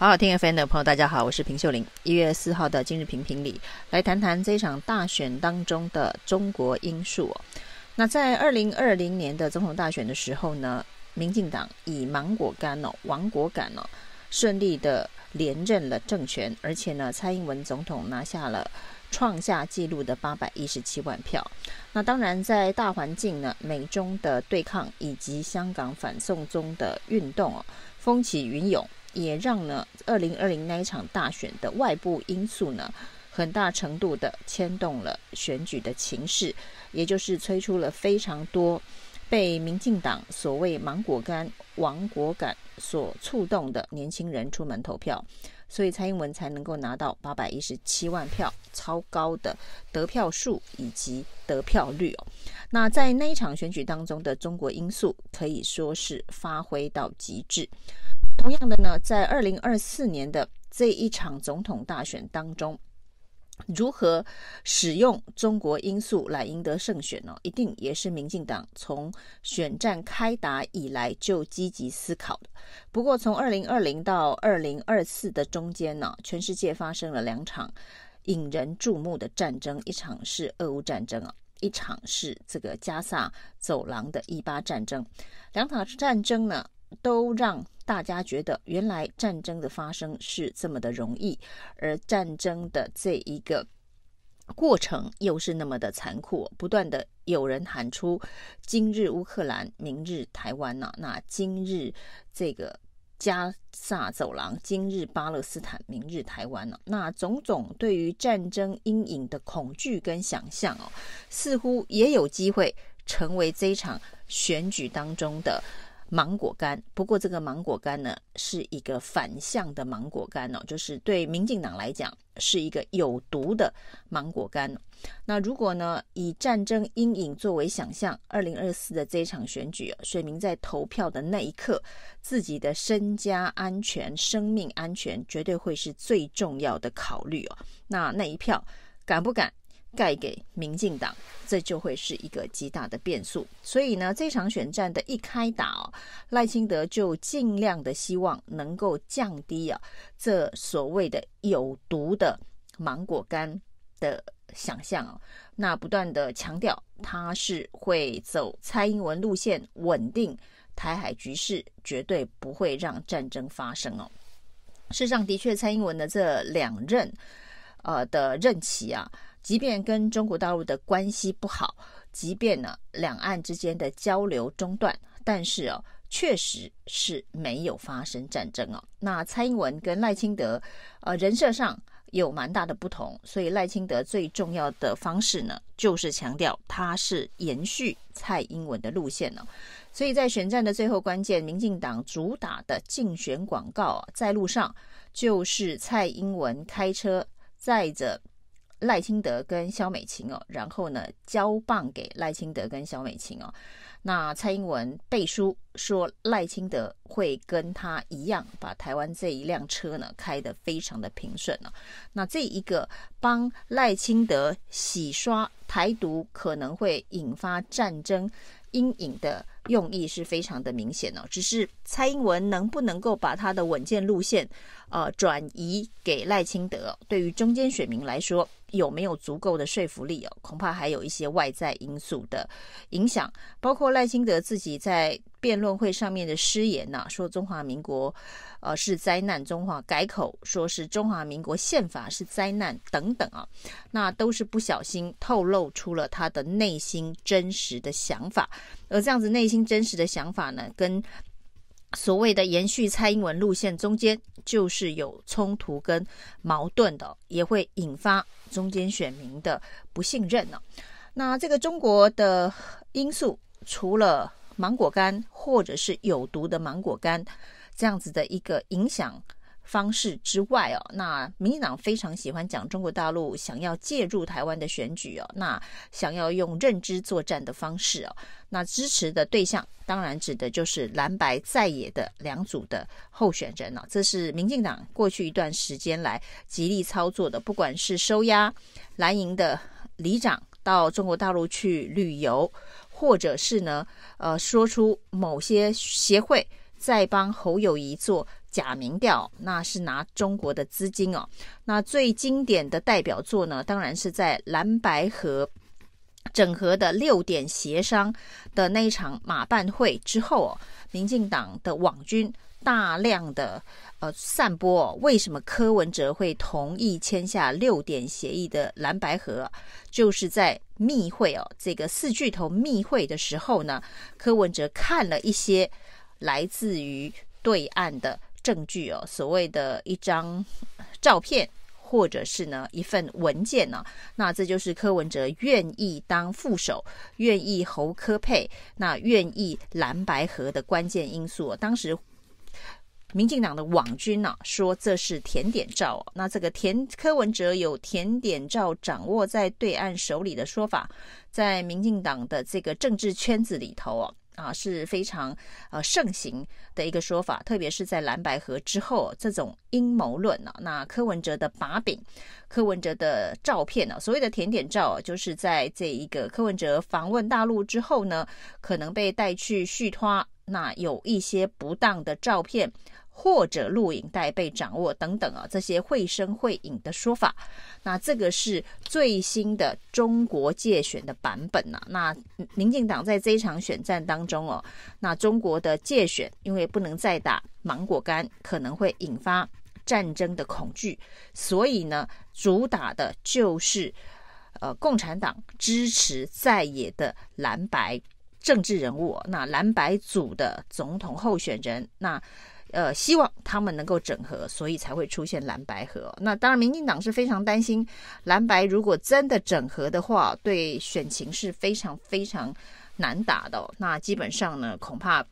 好好听 FM 的朋友，大家好，我是平秀玲。一月四号的今日评评里，来谈谈这场大选当中的中国因素哦。那在二零二零年的总统大选的时候呢，民进党以芒果干哦、亡国感哦，顺利的连任了政权，而且呢，蔡英文总统拿下了创下纪录的八百一十七万票。那当然，在大环境呢，美中的对抗以及香港反送中的运动哦，风起云涌。也让呢，二零二零那一场大选的外部因素呢，很大程度的牵动了选举的情势，也就是催出了非常多被民进党所谓“芒果干”亡国感所触动的年轻人出门投票，所以蔡英文才能够拿到八百一十七万票，超高的得票数以及得票率哦。那在那一场选举当中的中国因素可以说是发挥到极致。同样的呢，在二零二四年的这一场总统大选当中，如何使用中国因素来赢得胜选呢？一定也是民进党从选战开打以来就积极思考的。不过，从二零二零到二零二四的中间呢，全世界发生了两场引人注目的战争，一场是俄乌战争啊，一场是这个加萨走廊的伊巴战争。两场战争呢，都让大家觉得，原来战争的发生是这么的容易，而战争的这一个过程又是那么的残酷。不断的有人喊出“今日乌克兰，明日台湾”呐，那今日这个加萨走廊，今日巴勒斯坦，明日台湾呢？那种种对于战争阴影的恐惧跟想象哦，似乎也有机会成为这场选举当中的。芒果干，不过这个芒果干呢，是一个反向的芒果干哦，就是对民进党来讲是一个有毒的芒果干。那如果呢，以战争阴影作为想象，二零二四的这一场选举，选民在投票的那一刻，自己的身家安全、生命安全绝对会是最重要的考虑哦。那那一票敢不敢？盖给民进党，这就会是一个极大的变数。所以呢，这场选战的一开打哦，赖清德就尽量的希望能够降低啊这所谓的有毒的芒果干的想象哦。那不断的强调他是会走蔡英文路线，稳定台海局势，绝对不会让战争发生哦。事实上，的确，蔡英文的这两任呃的任期啊。即便跟中国大陆的关系不好，即便呢两岸之间的交流中断，但是哦，确实是没有发生战争哦。那蔡英文跟赖清德，呃，人设上有蛮大的不同，所以赖清德最重要的方式呢，就是强调他是延续蔡英文的路线呢。所以在选战的最后关键，民进党主打的竞选广告啊，在路上就是蔡英文开车载着。赖清德跟萧美琴哦，然后呢，交棒给赖清德跟萧美琴哦。那蔡英文背书说，赖清德会跟他一样，把台湾这一辆车呢开得非常的平顺呢。那这一个帮赖清德洗刷台独可能会引发战争阴影的用意是非常的明显哦。只是蔡英文能不能够把他的稳健路线呃转移给赖清德，对于中间选民来说，有没有足够的说服力哦？恐怕还有一些外在因素的影响，包括赖清德自己在辩论会上面的失言呐、说中华民国呃是灾难，中华改口说是中华民国宪法是灾难等等啊，那都是不小心透露出了他的内心真实的想法，而这样子内心真实的想法呢，跟所谓的延续蔡英文路线中间就是有冲突跟矛盾的，也会引发中间选民的不信任呢。那这个中国的因素，除了芒果干或者是有毒的芒果干这样子的一个影响方式之外哦，那民进党非常喜欢讲中国大陆想要介入台湾的选举哦，那想要用认知作战的方式哦，那支持的对象当然指的就是蓝白在野的两组的候选人哦，这是民进党过去一段时间来极力操作的，不管是收押蓝营的里长到中国大陆去旅游，或者是呢，呃，说出某些协会在帮侯友谊做假民调，那是拿中国的资金哦。那最经典的代表作呢，当然是在蓝白合整合的六点协商的那一场马办会之后哦，民进党的网军大量的呃散播，为什么柯文哲会同意签下六点协议的蓝白合，就是在密会哦，这个四巨头密会的时候呢，柯文哲看了一些来自于对岸的。证据哦，所谓的一张照片，或者是呢一份文件呢，那这就是柯文哲愿意当副手，愿意侯科配，那愿意蓝白合的关键因素。当时民进党的网军呢说这是甜点照，那这个甜柯文哲有甜点照掌握在对岸手里的说法，在民进党的这个政治圈子里头哦。啊，是非常呃盛行的一个说法，特别是在蓝白河之后，这种阴谋论、啊，那柯文哲的把柄，柯文哲的照片呢、啊，所谓的甜点照，就是在这一个柯文哲访问大陆之后呢，可能被带去续托，那有一些不当的照片。或者录影带被掌握等等啊，这些绘声绘影的说法，那这个是最新的中国界选的版本呐、啊。那民进党在这一场选战当中哦，那中国的界选因为不能再打芒果干，可能会引发战争的恐惧，所以呢，主打的就是呃共产党支持在野的蓝白政治人物，那蓝白组的总统候选人那。呃，希望他们能够整合，所以才会出现蓝白合。那当然，民进党是非常担心蓝白如果真的整合的话，对选情是非常非常难打的。那基本上呢，恐怕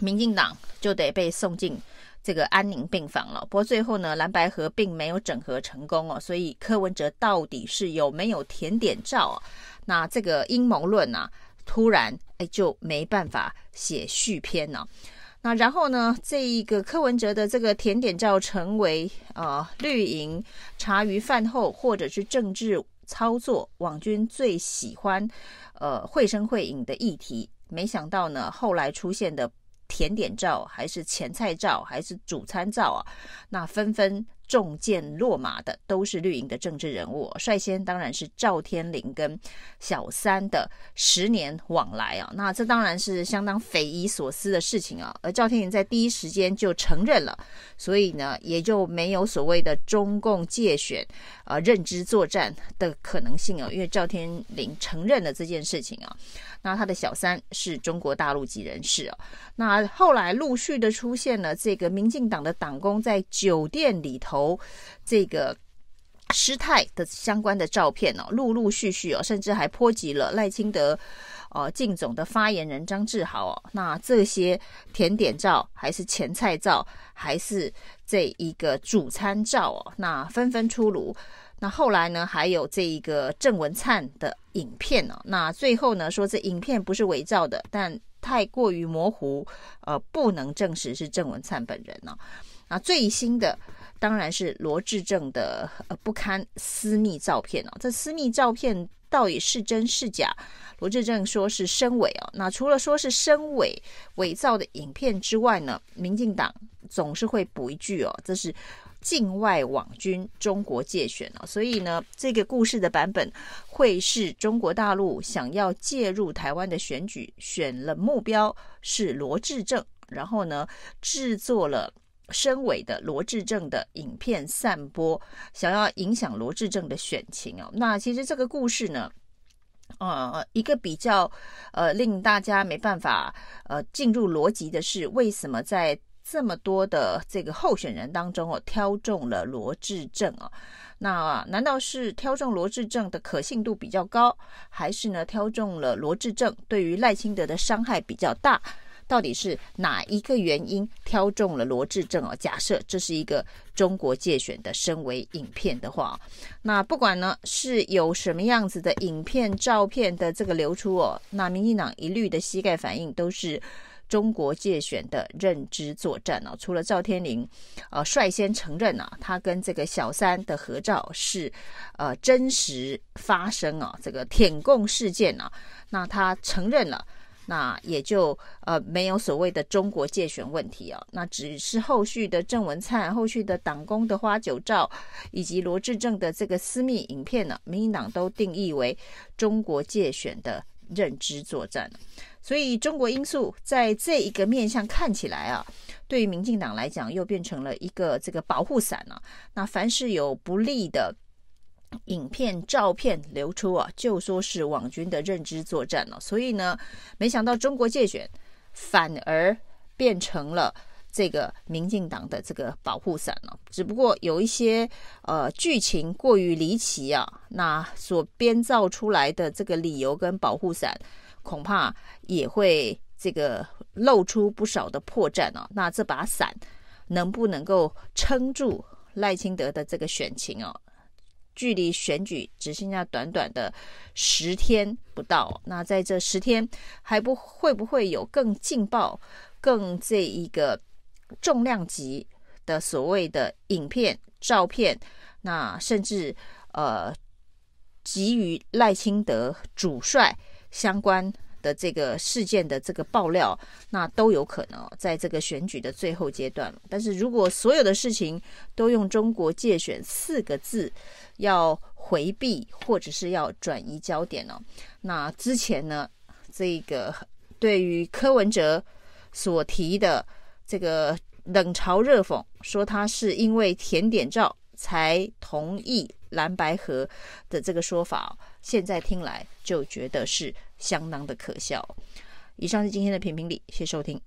民进党就得被送进这个安宁病房了。不过最后呢，蓝白合并没有整合成功哦。所以柯文哲到底是有没有甜点照？那这个阴谋论啊，突然哎就没办法写续篇了。那然后呢，这一个柯文哲的这个甜点照成为呃绿营茶余饭后或者是政治操作网军最喜欢呃绘声绘影的议题。没想到呢，后来出现的甜点照还是前菜照还是主餐照啊，那纷纷。中箭落马的都是绿营的政治人物，率先当然是赵天麟跟小三的十年往来啊，那这当然是相当匪夷所思的事情啊。而赵天麟在第一时间就承认了，所以呢，也就没有所谓的中共界选啊认知作战的可能性啊，因为赵天麟承认了这件事情啊。那他的小三是中国大陆籍人士啊。那后来陆续的出现了这个民进党的党工在酒店里头这个失态的相关的照片哦，陆陆续续哦，甚至还波及了赖清德呃竞总的发言人张志豪哦。那这些甜点照还是前菜照，还是这一个主餐照哦，那纷纷出炉。那后来呢，还有这一个郑文灿的影片、哦。那最后呢，说这影片不是伪造的，但太过于模糊，呃，不能证实是郑文灿本人呢、哦。那最新的当然是罗志政的呃不堪私密照片哦。这私密照片到底是真是假？罗志政说是深伪哦。那除了说是深伪伪造的影片之外呢，民进党总是会补一句哦，这是。境外网军中国介选了，所以呢，这个故事的版本会是中国大陆想要介入台湾的选举，选了目标是罗志政，然后呢，制作了深伪的罗志政的影片散播，想要影响罗志政的选情哦。那其实这个故事呢，呃，一个比较呃令大家没办法呃进入逻辑的是，为什么在这么多的这个候选人当中哦，挑中了罗志政啊？那难道是挑中罗志政的可信度比较高，还是呢挑中了罗志政对于赖清德的伤害比较大？到底是哪一个原因挑中了罗志政哦？假设这是一个中国界选的身为影片的话，那不管呢是有什么样子的影片、照片的这个流出哦，那民进党一律的膝盖反应都是。中国界选的认知作战哦、啊？除了赵天麟，呃，率先承认啊，他跟这个小三的合照是呃真实发生啊，这个舔共事件啊，那他承认了，那也就呃没有所谓的中国界选问题啊。那只是后续的郑文灿、后续的党工的花酒照，以及罗志政的这个私密影片呢，民进党都定义为中国界选的认知作战。所以中国因素在这一个面向看起来啊，对于民进党来讲又变成了一个这个保护伞了。那凡是有不利的影片、照片流出啊，就说是网军的认知作战了。所以呢，没想到中国介选反而变成了这个民进党的这个保护伞了。只不过有一些呃剧情过于离奇啊，那所编造出来的这个理由跟保护伞。恐怕也会这个露出不少的破绽哦。那这把伞能不能够撑住赖清德的这个选情哦？距离选举只剩下短短的十天不到，那在这十天还不会不会有更劲爆、更这一个重量级的所谓的影片、照片？那甚至呃，给予赖清德主帅。相关的这个事件的这个爆料，那都有可能在这个选举的最后阶段。但是如果所有的事情都用“中国界选”四个字要回避，或者是要转移焦点呢？那之前呢，这个对于柯文哲所提的这个冷嘲热讽，说他是因为甜点照才同意蓝白合的这个说法。现在听来就觉得是相当的可笑。以上是今天的评评理，谢谢收听。